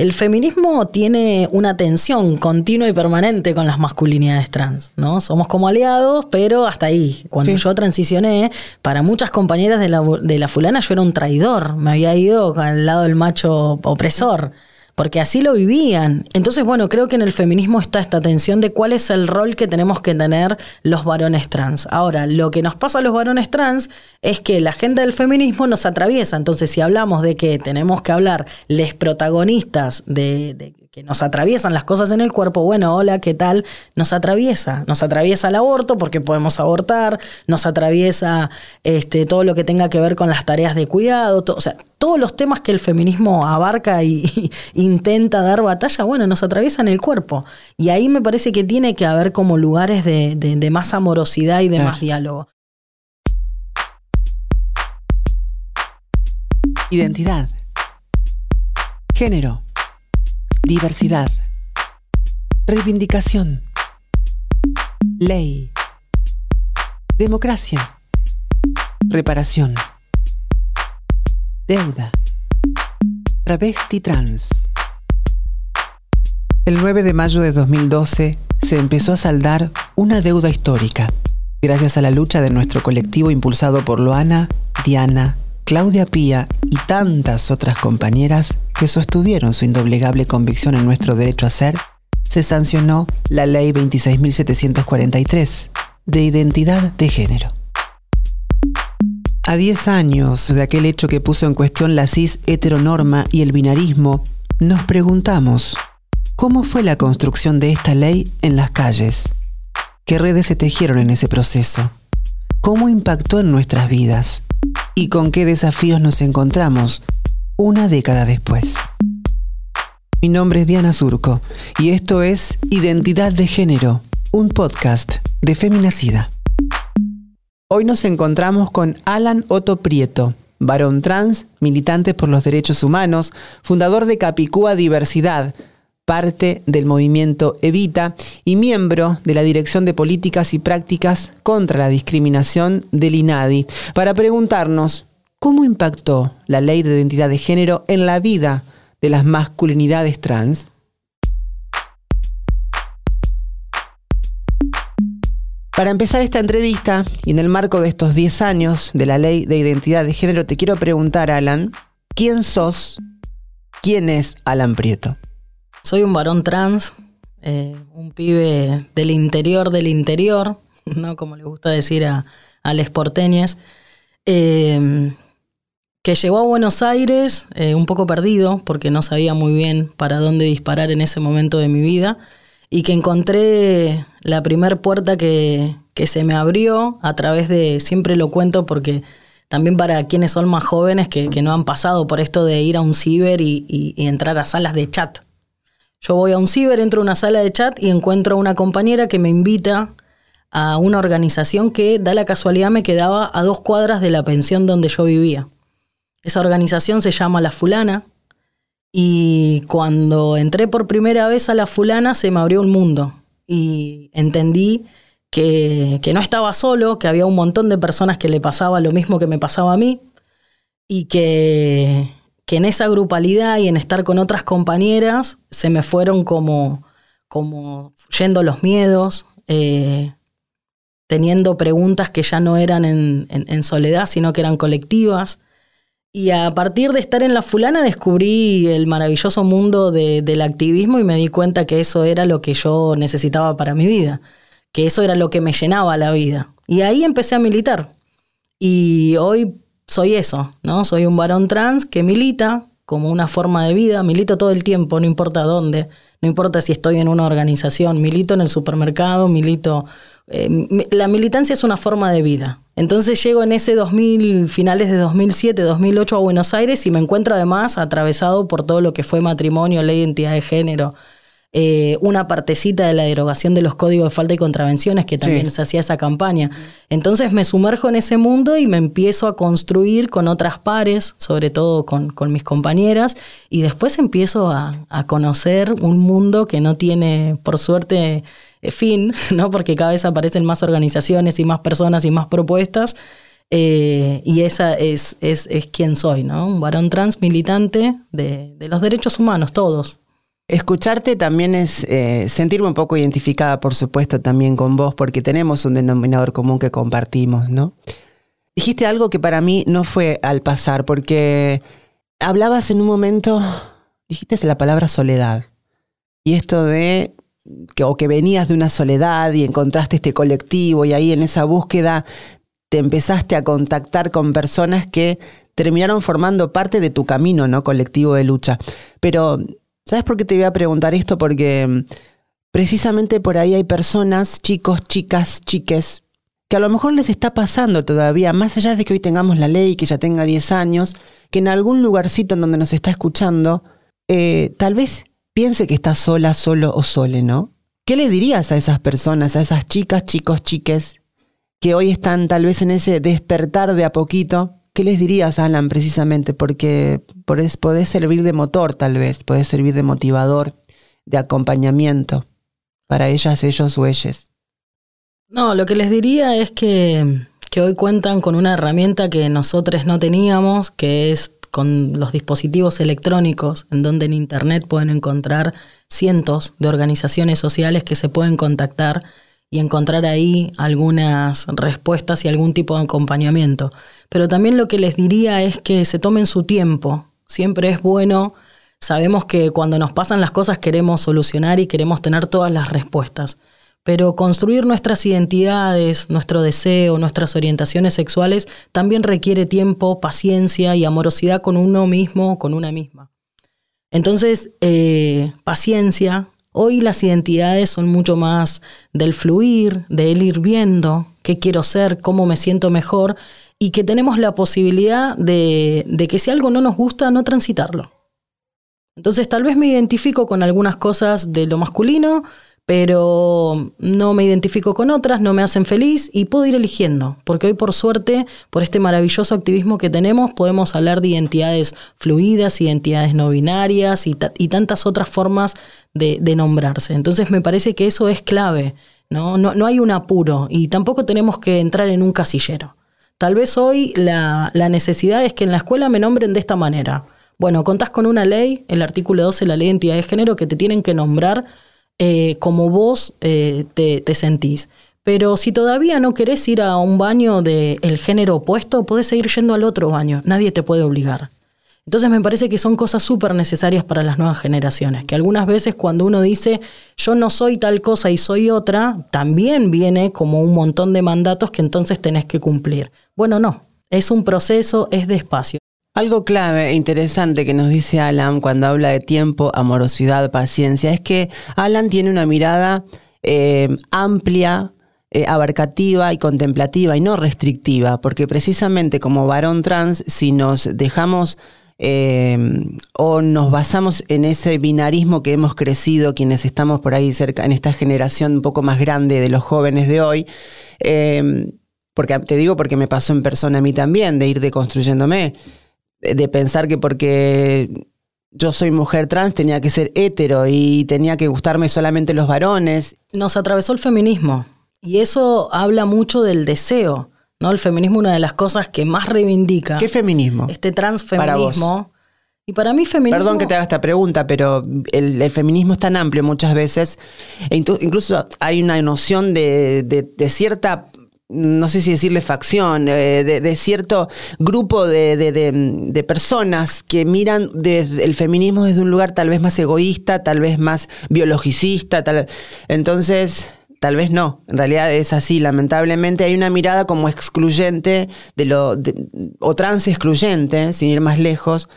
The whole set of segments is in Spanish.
el feminismo tiene una tensión continua y permanente con las masculinidades trans, ¿no? Somos como aliados, pero hasta ahí. Cuando yo transicioné, para muchas compañeras de la, de la fulana yo era un traidor, me había ido al lado del macho opresor porque así lo vivían. Entonces, bueno, creo que en el feminismo está esta tensión de cuál es el rol que tenemos que tener los varones trans. Ahora, lo que nos pasa a los varones trans es que la agenda del feminismo nos atraviesa. Entonces, si hablamos de que tenemos que hablar les protagonistas de, que nos atraviesan las cosas en el cuerpo, bueno, hola, ¿qué tal? Nos atraviesa, nos atraviesa el aborto porque podemos abortar, nos atraviesa este, todo lo que tenga que ver con las tareas de cuidado, o sea, todos los temas que el feminismo abarca y, intenta dar batalla, bueno, nos atraviesan el cuerpo. Y ahí me parece que tiene que haber como lugares de, más amorosidad y de más diálogo. Identidad. Género diversidad, reivindicación, ley, democracia, reparación, deuda, travesti trans. El 9 de mayo de 2012 se empezó a saldar una deuda histórica, gracias a la lucha de nuestro colectivo impulsado por Loana, Diana, Claudia Pía y tantas otras compañeras que sostuvieron su indoblegable convicción en nuestro derecho a ser, se sancionó la Ley 26.743 de identidad de género. A 10 años de aquel hecho que puso en cuestión la cis heteronorma y el binarismo, nos preguntamos, ¿cómo fue la construcción de esta ley en las calles? ¿Qué redes se tejieron en ese proceso? ¿Cómo impactó en nuestras vidas? Y con qué desafíos nos encontramos una década después. Mi nombre es Diana Surco y esto es Identidad de Género, un podcast de Feminacida. Hoy nos encontramos con Alan Otto Prieto, varón trans, militante por los derechos humanos, fundador de Capicúa Diversidad, parte del movimiento Evita y miembro de la Dirección de Políticas y Prácticas contra la Discriminación del INADI, para preguntarnos cómo impactó la ley de identidad de género en la vida de las masculinidades trans. Para empezar esta entrevista, y en el marco de estos 10 años de la ley de identidad de género, te quiero preguntar, Alan, ¿quién sos? ¿Quién es Alan Prieto? Soy un varón trans, eh, un pibe del interior del interior, ¿no? Como le gusta decir a, a les porteñes, eh, que llegó a Buenos Aires eh, un poco perdido, porque no sabía muy bien para dónde disparar en ese momento de mi vida, y que encontré la primer puerta que, que se me abrió a través de, siempre lo cuento porque también para quienes son más jóvenes que, no han pasado por esto de ir a un ciber y entrar a salas de chat. Yo voy a un ciber, entro a una sala de chat y encuentro a una compañera que me invita a una organización que, da la casualidad, me quedaba a dos cuadras de la pensión donde yo vivía. Esa organización se llama La Fulana y cuando entré por primera vez a La Fulana se me abrió un mundo y entendí que, que no estaba solo, que había un montón de personas que le pasaba lo mismo que me pasaba a mí y que que en esa grupalidad y en estar con otras compañeras se me fueron como, como yendo los miedos, eh, teniendo preguntas que ya no eran en, soledad, sino que eran colectivas. Y a partir de estar en la fulana descubrí el maravilloso mundo del activismo y me di cuenta que eso era lo que yo necesitaba para mi vida, que eso era lo que me llenaba la vida. Y ahí empecé a militar. Y hoy soy eso, ¿no? Soy un varón trans que milita como una forma de vida, milito todo el tiempo, no importa dónde, no importa si estoy en una organización, milito en el supermercado, milito... Eh, la militancia es una forma de vida. Entonces llego en ese 2000, finales de 2007, 2008 a Buenos Aires y me encuentro además atravesado por todo lo que fue matrimonio, de identidad de género, eh, una partecita de la derogación de los códigos de falta y contravenciones, que también se hacía esa campaña. Entonces me sumerjo en ese mundo y me empiezo a construir con otras pares, sobre todo con, mis compañeras, y después empiezo a, conocer un mundo que no tiene, por suerte, eh, fin, ¿no? Porque cada vez aparecen más organizaciones y más personas y más propuestas. Eh, y esa es, es, es, quien soy, ¿no? Un varón trans militante de, de los derechos humanos, todos. Escucharte también es eh, sentirme un poco identificada, por supuesto, también con vos, porque tenemos un denominador común que compartimos, ¿no? Dijiste algo que para mí no fue al pasar, porque hablabas en un momento, dijiste la palabra soledad. Y esto de que, o que venías de una soledad y encontraste este colectivo y ahí en esa búsqueda te empezaste a contactar con personas que terminaron formando parte de tu camino, ¿no? Colectivo de lucha. Pero, ¿sabes por qué te voy a preguntar esto? Porque mm, precisamente por ahí hay personas, chicos, chicas, chiques, que a lo mejor les está pasando todavía, más allá de que hoy tengamos la ley, que ya tenga 10 años, que en algún lugarcito en donde nos está escuchando, eh, tal vez piense que está sola, solo o sole, ¿no? ¿Qué le dirías a esas personas, a esas chicas, chicos, chiques que hoy están tal vez en ese despertar de a poquito, ¿qué les dirías, Alan, precisamente? Porque podés, servir de motor, tal vez, podés servir de motivador, de acompañamiento para ellas, ellos o ellas. No, lo que les diría es que, que hoy cuentan con una herramienta que nosotros no teníamos, que es con los dispositivos electrónicos, en donde en Internet pueden encontrar cientos de organizaciones sociales que se pueden contactar y encontrar ahí algunas respuestas y algún tipo de acompañamiento. Pero también lo que les diría es que se tomen su tiempo. Siempre es bueno, sabemos que cuando nos pasan las cosas queremos solucionar y queremos tener todas las respuestas. Pero construir nuestras identidades, nuestro deseo, nuestras orientaciones sexuales también requiere tiempo, paciencia y amorosidad con uno mismo, con una misma. Entonces, eh, paciencia, Hoy las identidades son mucho más del fluir, de ir viendo qué quiero ser, cómo me siento mejor y que tenemos la posibilidad de, de que si algo no nos gusta, no transitarlo. Entonces tal vez me identifico con algunas cosas de lo masculino, pero no me identifico con otras, no me hacen feliz y puedo ir eligiendo, porque hoy por suerte, por este maravilloso activismo que tenemos, podemos hablar de identidades fluidas, identidades no binarias y, tantas otras formas de, nombrarse. Entonces me parece que eso es clave, ¿no? ¿no? No, hay un apuro y tampoco tenemos que entrar en un casillero. Tal vez hoy la, la necesidad es que en la escuela me nombren de esta manera. Bueno, contás con una ley, el artículo 12 de la ley de identidad de género, que te tienen que nombrar eh, como vos eh, te, sentís. Pero si todavía no querés ir a un baño del género opuesto, podés seguir yendo al otro baño. Nadie te puede obligar. Entonces me parece que son cosas súper necesarias para las nuevas generaciones, que algunas veces cuando uno dice yo no soy tal cosa y soy otra, también viene como un montón de mandatos que entonces tenés que cumplir. Bueno, no, es un proceso, es despacio. Algo clave e interesante que nos dice Alan cuando habla de tiempo, amorosidad, paciencia, es que Alan tiene una mirada eh, amplia, eh, abarcativa y contemplativa y no restrictiva, porque precisamente como varón trans, si nos dejamos eh, o nos basamos en ese binarismo que hemos crecido, quienes estamos por ahí cerca, en esta generación un poco más grande de los jóvenes de hoy, porque te digo porque me pasó en persona a mí también, de ir deconstruyéndome de pensar que porque yo soy mujer trans tenía que ser hetero y tenía que gustarme solamente los varones. Nos atravesó el feminismo y eso habla mucho del deseo, ¿no? El feminismo una de las cosas que más reivindica. ¿Qué feminismo? Este transfeminismo. Y para mí feminismo... Perdón que te haga esta pregunta, pero el, feminismo es tan amplio muchas veces, e incluso hay una noción de, de cierta no sé si decirle facción, eh, de, cierto grupo de, personas que miran desde el feminismo desde un lugar tal vez más egoísta, tal vez más biologicista, tal entonces tal vez no, en realidad es así, lamentablemente hay una mirada como excluyente de lo o trans excluyente, sin ir más lejos.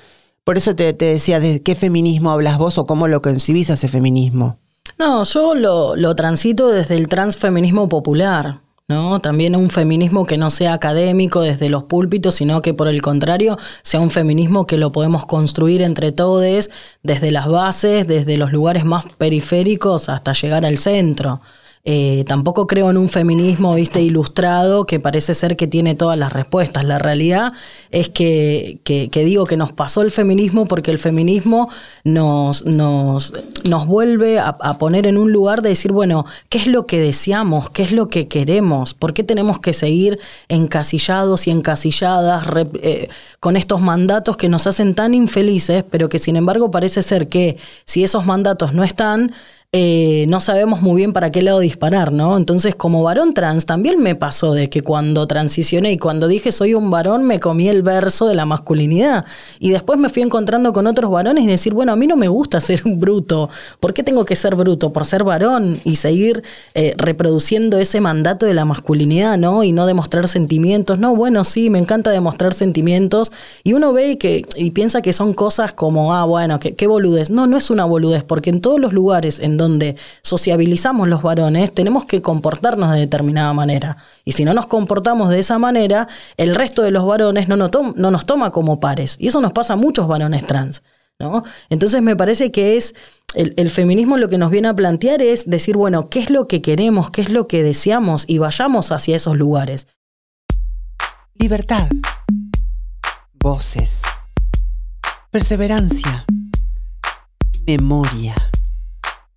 Por eso te, decía, ¿de qué feminismo hablas vos o cómo lo concibís ese feminismo? No, yo lo, lo transito desde el transfeminismo popular. ¿no? También un feminismo que no sea académico desde los púlpitos, sino que por el contrario sea un feminismo que lo podemos construir entre todos, desde las bases, desde los lugares más periféricos hasta llegar al centro. Eh, tampoco creo en un feminismo, viste, ilustrado que parece ser que tiene todas las respuestas. La realidad es que, que, digo que nos pasó el feminismo porque el feminismo nos, nos, nos vuelve a, poner en un lugar de decir, bueno, ¿qué es lo que deseamos? ¿Qué es lo que queremos? ¿Por qué tenemos que seguir encasillados y encasilladas eh, con estos mandatos que nos hacen tan infelices, pero que sin embargo parece ser que si esos mandatos no están, eh, no sabemos muy bien para qué lado disparar, ¿no? Entonces, como varón trans, también me pasó de que cuando transicioné y cuando dije soy un varón, me comí el verso de la masculinidad. Y después me fui encontrando con otros varones y decir, bueno, a mí no me gusta ser un bruto. ¿Por qué tengo que ser bruto? Por ser varón y seguir eh, reproduciendo ese mandato de la masculinidad, ¿no? Y no demostrar sentimientos. No, bueno, sí, me encanta demostrar sentimientos. Y uno ve y, que, y piensa que son cosas como, ah, bueno, qué, qué boludez. No, no es una boludez, porque en todos los lugares en donde donde sociabilizamos los varones, tenemos que comportarnos de determinada manera. Y si no nos comportamos de esa manera, el resto de los varones no nos, no nos toma como pares. Y eso nos pasa a muchos varones trans. ¿no? Entonces me parece que es el, el, feminismo lo que nos viene a plantear es decir, bueno, ¿qué es lo que queremos? ¿Qué es lo que deseamos? Y vayamos hacia esos lugares. Libertad. Voces. Perseverancia. Memoria.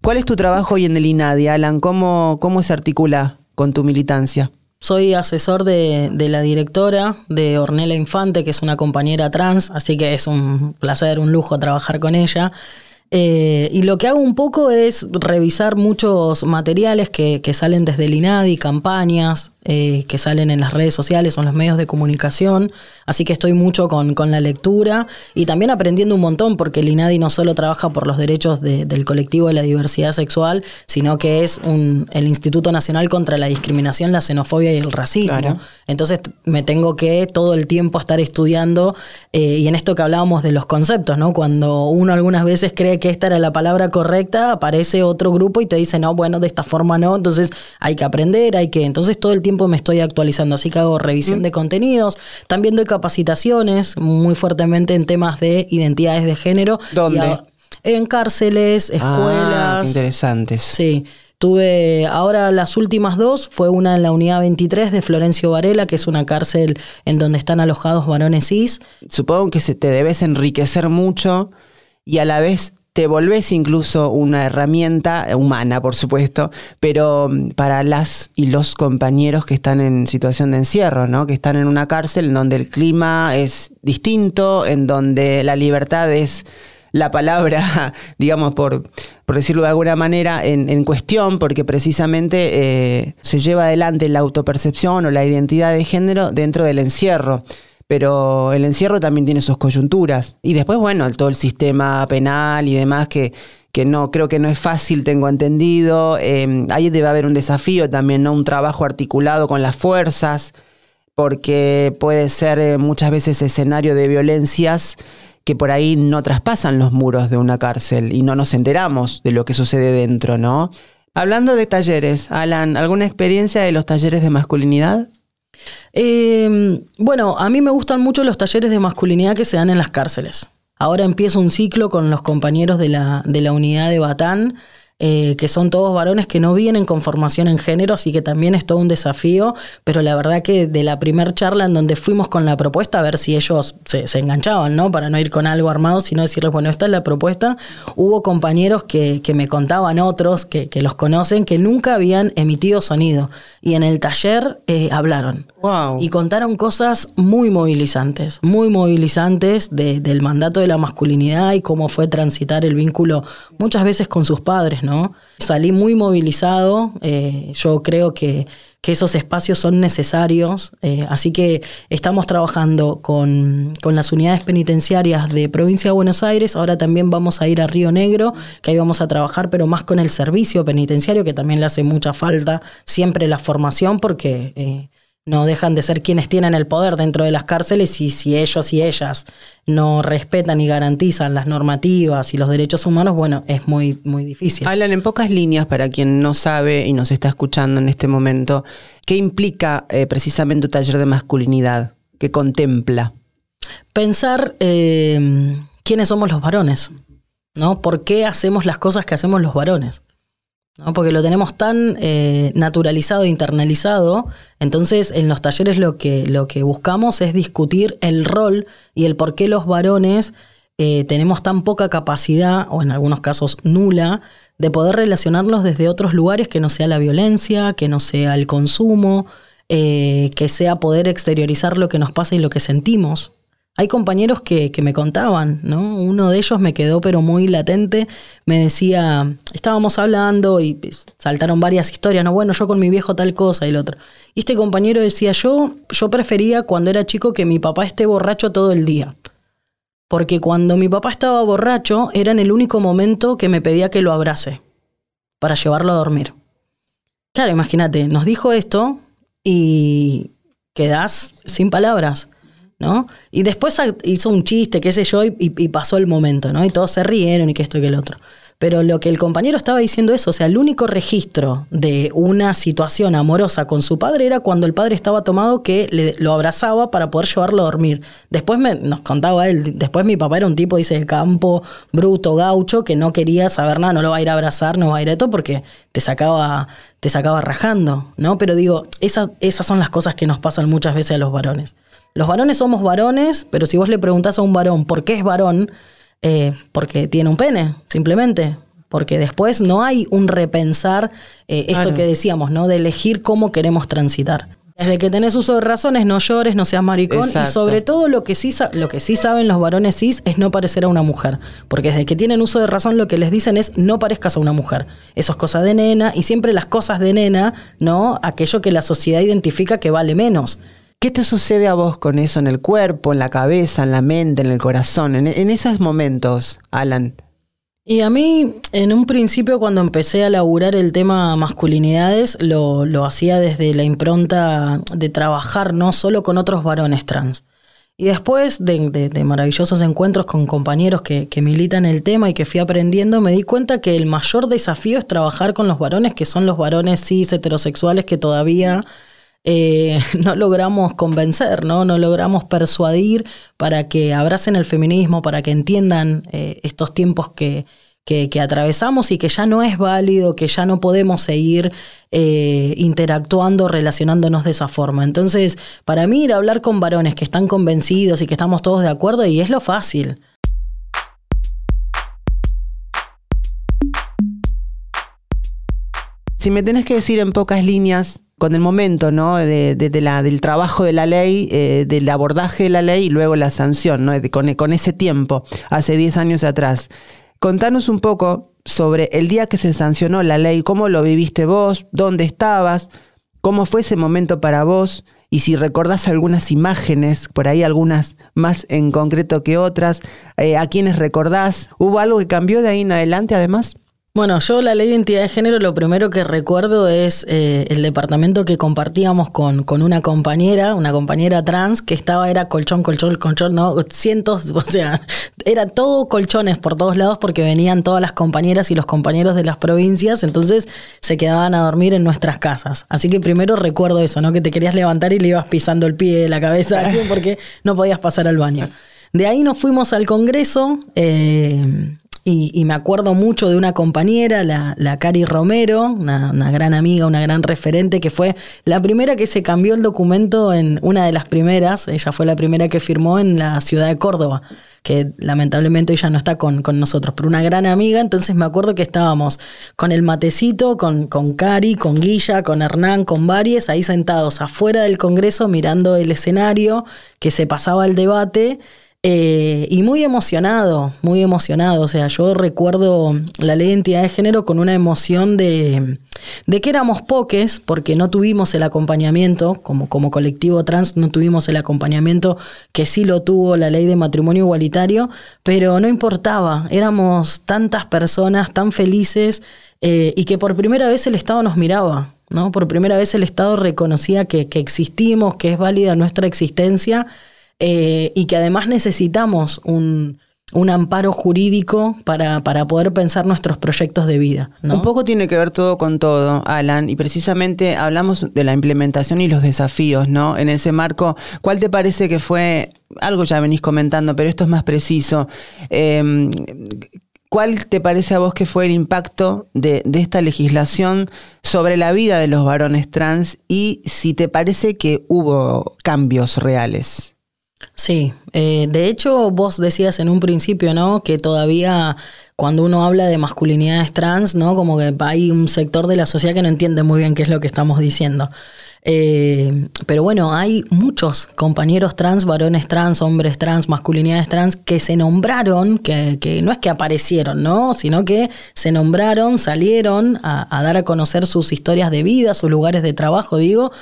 ¿Cuál es tu trabajo hoy en el INADI, Alan? ¿Cómo, cómo se articula con tu militancia? Soy asesor de, la directora de Ornella Infante, que es una compañera trans, así que es un placer, un lujo trabajar con ella. Eh, y lo que hago un poco es revisar muchos materiales que, salen desde el INADI, campañas eh, que salen en las redes sociales o en los medios de comunicación. Así que estoy mucho con, la lectura y también aprendiendo un montón, porque el INADI no solo trabaja por los derechos del colectivo de la diversidad sexual, sino que es un, el Instituto Nacional contra la Discriminación, la Xenofobia y el Racismo. Entonces me tengo que todo el tiempo estar estudiando eh, y en esto que hablábamos de los conceptos, ¿no? Cuando uno algunas veces cree que esta era la palabra correcta, aparece otro grupo y te dice, no, bueno, de esta forma no, entonces hay que aprender, hay que, entonces todo el tiempo me estoy actualizando, así que hago revisión mm. de contenidos, también doy capacitaciones muy fuertemente en temas de identidades de género. ¿Dónde? en cárceles, ah, escuelas. Ah, interesantes. Sí. Tuve ahora las últimas dos, fue una en la unidad 23 de Florencio Varela, que es una cárcel en donde están alojados varones cis. Supongo que se te debes enriquecer mucho y a la vez te volvés incluso una herramienta humana, por supuesto, pero mm, para las y los compañeros que están en situación de encierro, ¿no? Que están en una cárcel en donde el clima es distinto, en donde la libertad es la palabra, digamos, por, por decirlo de alguna manera, en, cuestión, porque precisamente eh, se lleva adelante la autopercepción o la identidad de género dentro del encierro pero el encierro también tiene sus coyunturas. Y después, bueno, todo el sistema penal y demás que, que no, creo que no es fácil, tengo entendido. Em, ahí debe haber un desafío también, ¿no? Un trabajo articulado con las fuerzas, porque puede ser eh, muchas veces escenario de violencias que por ahí no traspasan los muros de una cárcel y no nos enteramos de lo que sucede dentro, ¿no? Hablando de talleres, Alan, ¿alguna experiencia de los talleres de masculinidad? Eh, bueno, a mí me gustan mucho los talleres de masculinidad que se dan en las cárceles. Ahora empiezo un ciclo con los compañeros de la, de la unidad de Batán eh, que son todos varones que no vienen con formación en género, así que también es todo un desafío, pero la verdad que de la primer charla en donde fuimos con la propuesta, a ver si ellos se, enganchaban, ¿no? Para no ir con algo armado, sino decirles, bueno, esta es la propuesta, hubo compañeros que, que me contaban otros, que, que, los conocen, que nunca habían emitido sonido, y en el taller eh, hablaron. Y contaron cosas muy movilizantes, muy movilizantes del mandato de la masculinidad y cómo fue transitar el vínculo muchas veces con sus padres, ¿no? Salí muy movilizado, eh, yo creo que, esos espacios son necesarios, eh, así que estamos trabajando con, con, las unidades penitenciarias de provincia de Buenos Aires, ahora también vamos a ir a Río Negro, que ahí vamos a trabajar, pero más con el servicio penitenciario, que también le hace mucha falta siempre la formación, porque... Eh, no dejan de ser quienes tienen el poder dentro de las cárceles y si ellos y ellas no respetan y garantizan las normativas y los derechos humanos, bueno, es muy, muy difícil. Hablan en pocas líneas para quien no sabe y nos está escuchando en este momento, ¿qué implica eh, precisamente un taller de masculinidad? ¿Qué contempla? Pensar eh, quiénes somos los varones, ¿no? ¿Por qué hacemos las cosas que hacemos los varones? ¿No? porque lo tenemos tan eh, naturalizado internalizado. Entonces, en los talleres lo que, lo que buscamos es discutir el rol y el por qué los varones eh, tenemos tan poca capacidad, o en algunos casos nula, de poder relacionarnos desde otros lugares que no sea la violencia, que no sea el consumo, eh, que sea poder exteriorizar lo que nos pasa y lo que sentimos. Hay compañeros que, me contaban, ¿no? Uno de ellos me quedó pero muy latente, me decía, estábamos hablando y saltaron varias historias, no, bueno, yo con mi viejo tal cosa y el otro. Y este compañero decía, yo, yo prefería cuando era chico que mi papá esté borracho todo el día. Porque cuando mi papá estaba borracho era en el único momento que me pedía que lo abrace para llevarlo a dormir. Claro, imagínate, nos dijo esto y quedás sin palabras. ¿No? Y después hizo un chiste, qué sé yo, y, pasó el momento, ¿no? Y todos se rieron y que esto y que el otro. Pero lo que el compañero estaba diciendo es, o sea, el único registro de una situación amorosa con su padre era cuando el padre estaba tomado que le, lo abrazaba para poder llevarlo a dormir. Después me, nos contaba él, después mi papá era un tipo, dice, de campo, bruto, gaucho, que no quería saber nada, no lo va a ir a abrazar, no va a ir a esto porque te sacaba, te sacaba rajando, ¿no? Pero digo, esas, esas son las cosas que nos pasan muchas veces a los varones. Los varones somos varones, pero si vos le preguntás a un varón por qué es varón, eh, porque tiene un pene, simplemente. Porque después no hay un repensar eh, esto que decíamos, ¿no? De elegir cómo queremos transitar. Desde que tenés uso de razones, no llores, no seas maricón. Y sobre todo lo que, sí, lo que sí saben los varones cis es no parecer a una mujer. Porque desde que tienen uso de razón lo que les dicen es no parezcas a una mujer. Eso es cosa de nena. Y siempre las cosas de nena, ¿no? Aquello que la sociedad identifica que vale menos. ¿Qué te sucede a vos con eso en el cuerpo, en la cabeza, en la mente, en el corazón, en, esos momentos, Alan? Y a mí, en un principio, cuando empecé a laburar el tema masculinidades, lo, hacía desde la impronta de trabajar no solo con otros varones trans. Y después de, maravillosos encuentros con compañeros que, que, militan el tema y que fui aprendiendo, me di cuenta que el mayor desafío es trabajar con los varones, que son los varones cis heterosexuales que todavía eh, no logramos convencer, ¿no? no logramos persuadir para que abracen el feminismo, para que entiendan eh, estos tiempos que, que, atravesamos y que ya no es válido, que ya no podemos seguir eh, interactuando, relacionándonos de esa forma. Entonces, para mí ir a hablar con varones que están convencidos y que estamos todos de acuerdo, y es lo fácil. Si me tenés que decir en pocas líneas con el momento ¿no? de, la, del trabajo de la ley, eh, del abordaje de la ley y luego la sanción, ¿no? con, con ese tiempo, hace 10 años atrás. Contanos un poco sobre el día que se sancionó la ley, cómo lo viviste vos, dónde estabas, cómo fue ese momento para vos y si recordás algunas imágenes, por ahí algunas más en concreto que otras, eh, a quiénes recordás. ¿Hubo algo que cambió de ahí en adelante además? Bueno, yo la ley de identidad de género lo primero que recuerdo es eh, el departamento que compartíamos con, con, una compañera, una compañera trans, que estaba, era colchón, colchón, colchón, no, cientos, o sea, era todo colchones por todos lados porque venían todas las compañeras y los compañeros de las provincias, entonces se quedaban a dormir en nuestras casas. Así que primero recuerdo eso, ¿no? Que te querías levantar y le ibas pisando el pie de la cabeza a alguien porque no podías pasar al baño. De ahí nos fuimos al Congreso. Eh, y, me acuerdo mucho de una compañera, la, la Cari Romero, una, gran amiga, una gran referente, que fue la primera que se cambió el documento en una de las primeras, ella fue la primera que firmó en la ciudad de Córdoba, que lamentablemente ella no está con, con nosotros, pero una gran amiga, entonces me acuerdo que estábamos con el matecito, con, con Cari, con Guilla, con Hernán, con varios, ahí sentados afuera del Congreso mirando el escenario, que se pasaba el debate. Eh, y muy emocionado, muy emocionado. O sea, yo recuerdo la ley de identidad de género con una emoción de, de que éramos poques, porque no tuvimos el acompañamiento, como, como colectivo trans, no tuvimos el acompañamiento que sí lo tuvo la ley de matrimonio igualitario, pero no importaba, éramos tantas personas tan felices eh, y que por primera vez el Estado nos miraba. ¿no? Por primera vez el Estado reconocía que, que existimos, que es válida nuestra existencia eh, y que además necesitamos un, amparo jurídico para, para, poder pensar nuestros proyectos de vida. Un poco tiene que ver todo con todo, Alan, y precisamente hablamos de la implementación y los desafíos, ¿no? En ese marco, ¿cuál te parece que fue, algo ya venís comentando, pero esto es más preciso, em, ¿Cuál te parece a vos que fue el impacto de, esta legislación sobre la vida de los varones trans y si te parece que hubo cambios reales? Sí, eh, de hecho vos decías en un principio, ¿no? Que todavía cuando uno habla de masculinidades trans, ¿no? Como que hay un sector de la sociedad que no entiende muy bien qué es lo que estamos diciendo. Eh, pero bueno, hay muchos compañeros trans, varones trans, hombres trans, masculinidades trans, que se nombraron, que, no es que aparecieron, ¿no? Sino que se nombraron, salieron a, a dar a conocer sus historias de vida, sus lugares de trabajo, digo,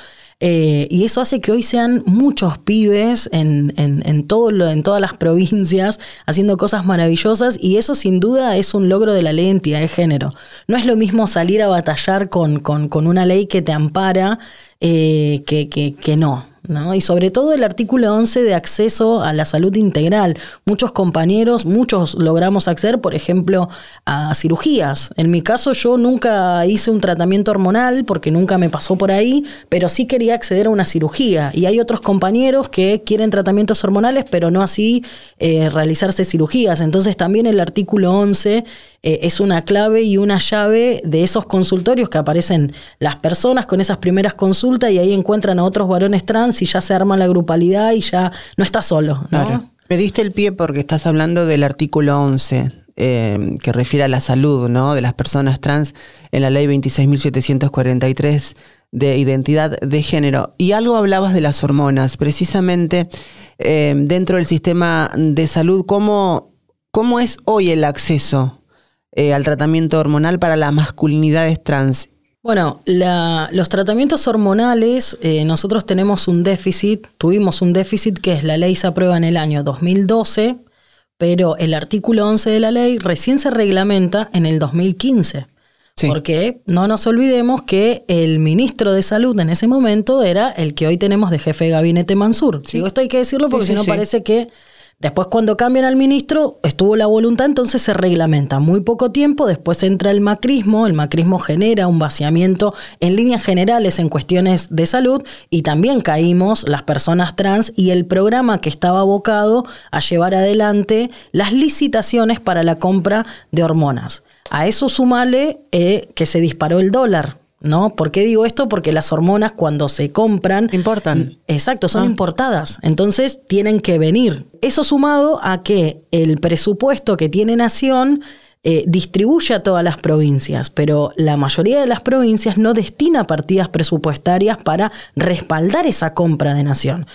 eh, y eso hace que hoy sean muchos pibes en, en, en todas las provincias haciendo cosas maravillosas y eso sin duda es un logro de la ley de identidad de género. No es lo mismo salir a batallar con, con, una ley que te ampara eh, que, que no. ¿No? Y sobre todo el artículo 11 de acceso a la salud integral. Muchos compañeros, muchos logramos acceder, por ejemplo, a cirugías. En mi caso yo nunca hice un tratamiento hormonal porque nunca me pasó por ahí, pero sí quería acceder a una cirugía. Y hay otros compañeros que quieren tratamientos hormonales, pero no así eh, realizarse cirugías. Entonces también el artículo 11 eh, es una clave y una llave de esos consultorios que aparecen las personas con esas primeras consultas y ahí encuentran a otros varones trans y ya se arma la grupalidad y ya no está solo. Claro. Me diste el pie porque estás hablando del artículo 11. Eh, que refiere a la salud ¿no? de las personas trans en la ley 26.743 de identidad de género. Y algo hablabas de las hormonas, precisamente eh, dentro del sistema de salud, ¿cómo, ¿cómo es hoy el acceso eh, al tratamiento hormonal para las masculinidades trans? Bueno, los tratamientos hormonales, eh, nosotros tenemos un déficit, tuvimos un déficit que es la ley se aprueba en el año 2012, pero el artículo 11 de la ley recién se reglamenta en el 2015. Porque no nos olvidemos que el ministro de Salud en ese momento era el que hoy tenemos de jefe de gabinete Mansur. Digo, esto hay que decirlo porque si no parece que Después cuando cambian al ministro, estuvo la voluntad, entonces se reglamenta. Muy poco tiempo, después entra el macrismo, el macrismo genera un vaciamiento en líneas generales en cuestiones de salud y también caímos las personas trans y el programa que estaba abocado a llevar adelante las licitaciones para la compra de hormonas. A eso sumale eh, que se disparó el dólar. ¿No? ¿Por qué digo esto? Porque las hormonas cuando se compran... Importan. Exacto, son ah. importadas. Entonces tienen que venir. Eso sumado a que el presupuesto que tiene Nación eh, distribuye a todas las provincias, pero la mayoría de las provincias no destina partidas presupuestarias para respaldar esa compra de Nación.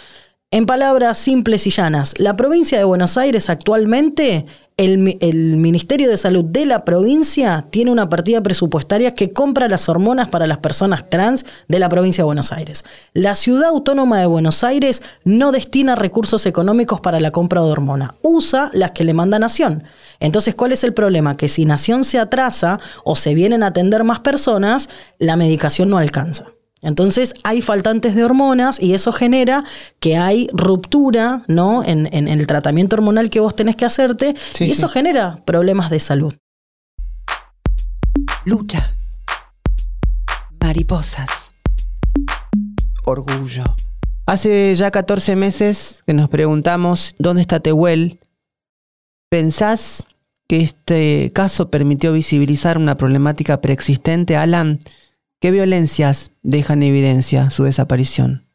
En palabras simples y llanas, la provincia de Buenos Aires actualmente el, Ministerio de Salud de la provincia tiene una partida presupuestaria que compra las hormonas para las personas trans de la provincia de Buenos Aires. La ciudad autónoma de Buenos Aires no destina recursos económicos para la compra de hormona, usa las que le manda Nación. Entonces, ¿cuál es el problema? Que si Nación se atrasa o se vienen a atender más personas, la medicación no alcanza. Entonces hay faltantes de hormonas y eso genera que hay ruptura ¿no? en, el tratamiento hormonal que vos tenés que hacerte y eso genera problemas de salud. Lucha. Mariposas. Orgullo. Hace ya 14 meses que nos preguntamos dónde está Tehuel. ¿Pensás que este caso permitió visibilizar una problemática preexistente, Alan? ¿Qué violencias dejan en evidencia su desaparición?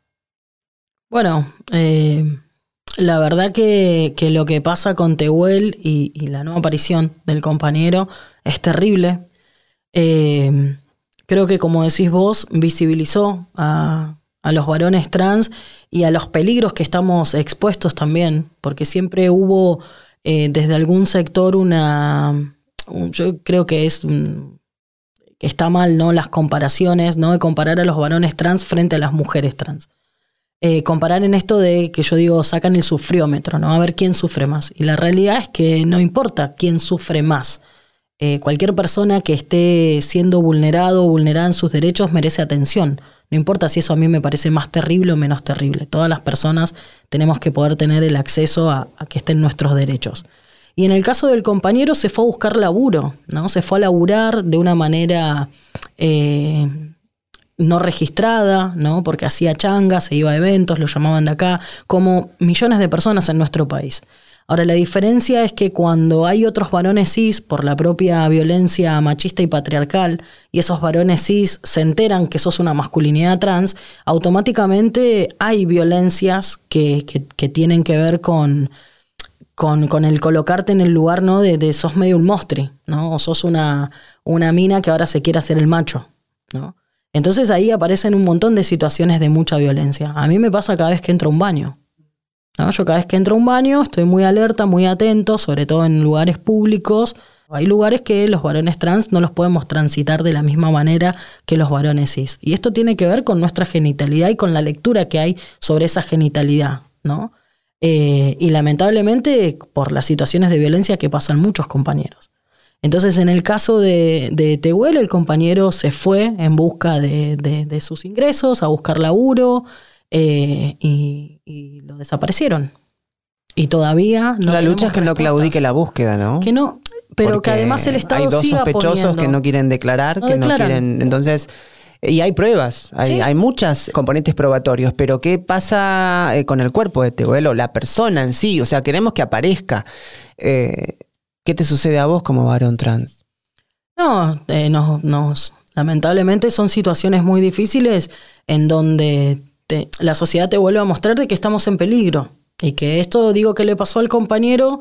Bueno, eh, la verdad que, lo que pasa con Tehuel y, la nueva aparición del compañero es terrible. Eh, creo que, como decís vos, visibilizó a, los varones trans y a los peligros que estamos expuestos también, porque siempre hubo eh, desde algún sector una, yo creo que es está mal, ¿no? Las comparaciones, ¿no? De comparar a los varones trans frente a las mujeres trans. Eh, comparar en esto de que yo digo, sacan el sufriómetro, ¿no? A ver quién sufre más. Y la realidad es que no importa quién sufre más. Eh, cualquier persona que esté siendo vulnerado o vulnerada en sus derechos merece atención. No importa si eso a mí me parece más terrible o menos terrible. Todas las personas tenemos que poder tener el acceso a que estén nuestros derechos. Y en el caso del compañero se fue a buscar laburo, ¿no? Se fue a laburar de una manera eh, no registrada, ¿no? Porque hacía changas, se iba a eventos, lo llamaban de acá, como millones de personas en nuestro país. Ahora, la diferencia es que cuando hay otros varones cis, por la propia violencia machista y patriarcal, y esos varones cis se enteran que sos una masculinidad trans, automáticamente hay violencias que, que, tienen que ver con, con, el colocarte en el lugar ¿no? de, sos medio un monstruo, ¿no? o sos una, una mina que ahora se quiere hacer el macho. ¿no? Entonces ahí aparecen un montón de situaciones de mucha violencia. A mí me pasa cada vez que entro a un baño. Yo cada vez que entro a un baño estoy muy alerta, muy atento, sobre todo en lugares públicos. Hay lugares que los varones trans no los podemos transitar de la misma manera que los varones cis. Y esto tiene que ver con nuestra genitalidad y con la lectura que hay sobre esa genitalidad, ¿no? Eh, y lamentablemente por las situaciones de violencia que pasan muchos compañeros. Entonces, en el caso de, de Tehuel, el compañero se fue en busca de, de sus ingresos, a buscar laburo, eh, y, lo desaparecieron. Y todavía no. La lucha es que no claudique la búsqueda, ¿no? Que no, pero que además el Estado Hay dos sospechosos que no quieren declarar, que no quieren. Entonces. Y hay pruebas, hay, hay muchos componentes probatorios, pero ¿qué pasa eh, con el cuerpo de Tehuel la persona en sí? O sea, queremos que aparezca. Eh, ¿Qué te sucede a vos como varón trans? No, nos, nos, lamentablemente son situaciones muy difíciles en donde la sociedad te vuelve a mostrar de que estamos en peligro y que esto, digo, que le pasó al compañero,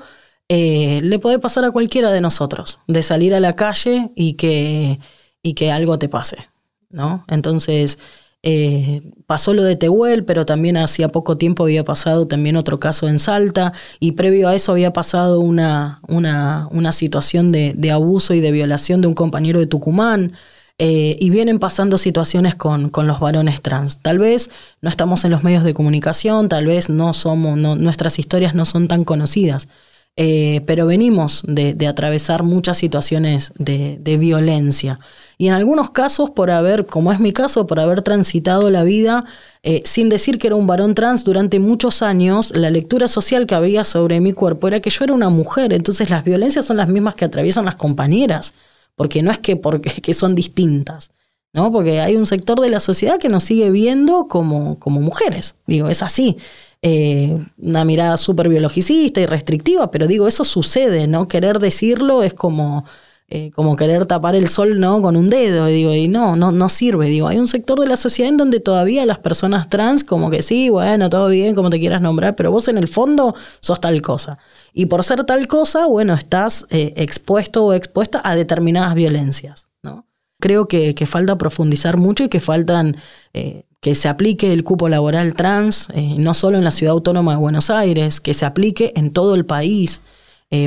eh, le puede pasar a cualquiera de nosotros, de salir a la calle y que, y que algo te pase, ¿no? Entonces, eh, pasó lo de Tehuel, pero también hacía poco tiempo había pasado también otro caso en Salta y previo a eso había pasado una, una, situación de, de, abuso y de violación de un compañero de Tucumán. Eh, y vienen pasando situaciones con, con, los varones trans. Tal vez no estamos en los medios de comunicación, tal vez no somos, nuestras historias no son tan conocidas, eh, pero venimos de, atravesar muchas situaciones de, violencia. Y en algunos casos, por haber, como es mi caso, por haber transitado la vida eh, sin decir que era un varón trans durante muchos años, la lectura social que había sobre mi cuerpo era que yo era una mujer. Entonces las violencias son las mismas que atraviesan las compañeras porque no es que, porque, que son distintas, ¿no? Porque hay un sector de la sociedad que nos sigue viendo como, como mujeres, digo, es así. Eh, una mirada súper biologicista y restrictiva, pero digo, eso sucede, ¿no? Querer decirlo es como, eh, como querer tapar el sol, ¿no? Con un dedo, digo, y no, no, no sirve, digo, hay un sector de la sociedad en donde todavía las personas trans, como que sí, bueno, todo bien, como te quieras nombrar, pero vos en el fondo sos tal cosa. Y por ser tal cosa, bueno, estás eh, expuesto o expuesta a determinadas violencias. ¿no? Creo que, falta profundizar mucho y que faltan eh, que se aplique el cupo laboral trans, no solo en la ciudad autónoma de Buenos Aires, que se aplique en todo el país.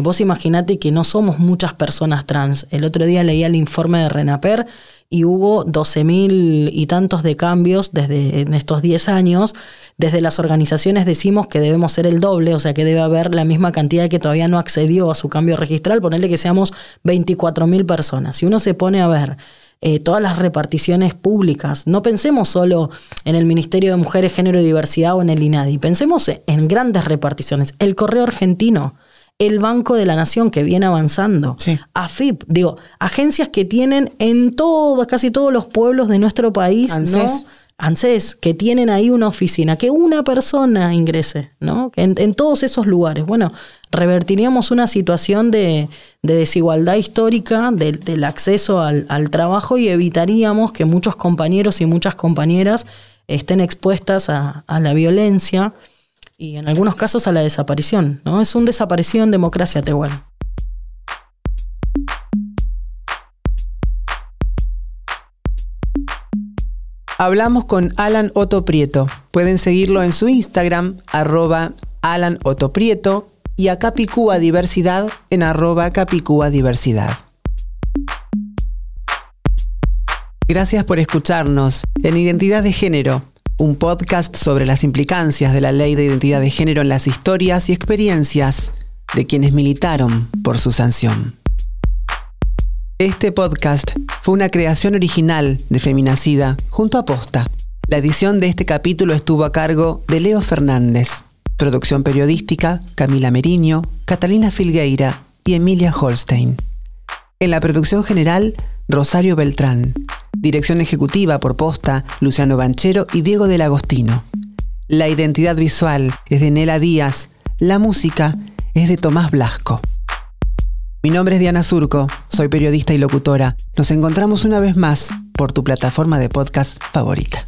Vos imaginate que no somos muchas personas trans. El otro día leía el informe de Renaper y hubo 12.000 y tantos de cambios desde en estos 10 años. Desde las organizaciones decimos que debemos ser el doble, o sea que debe haber la misma cantidad que todavía no accedió a su cambio registral, ponerle que seamos 24.000 personas. Si uno se pone a ver eh, todas las reparticiones públicas, no pensemos solo en el Ministerio de Mujeres, Género y Diversidad o en el INADI, pensemos en grandes reparticiones. El Correo Argentino, el Banco de la Nación que viene avanzando, AFIP, digo, agencias que tienen en todos, casi todos los pueblos de nuestro país, ANSES. ¿no? ANSES, que tienen ahí una oficina, que una persona ingrese, ¿no? En, en todos esos lugares. Bueno, revertiríamos una situación de, desigualdad histórica del acceso al, al, trabajo y evitaríamos que muchos compañeros y muchas compañeras estén expuestas a, a la violencia y en algunos casos a la desaparición. ¿no? Es un desaparecido en democracia, Tehuel. Hablamos con Alan Otto Prieto. Pueden seguirlo en su Instagram, arroba Alan Otto Prieto, y a Capicúa Diversidad en arroba Capicúa Diversidad. Gracias por escucharnos en Identidad de Género un podcast sobre las implicancias de la ley de identidad de género en las historias y experiencias de quienes militaron por su sanción. Este podcast fue una creación original de Feminacida junto a Posta. La edición de este capítulo estuvo a cargo de Leo Fernández. Producción periodística, Camila Meriño, Catalina Filgueira y Emilia Holstein. En la producción general, Rosario Beltrán. Dirección ejecutiva por posta, Luciano Banchero y Diego del Agostino. La identidad visual es de Nela Díaz. La música es de Tomás Blasco. Mi nombre es Diana Surco, soy periodista y locutora. Nos encontramos una vez más por tu plataforma de podcast favorita.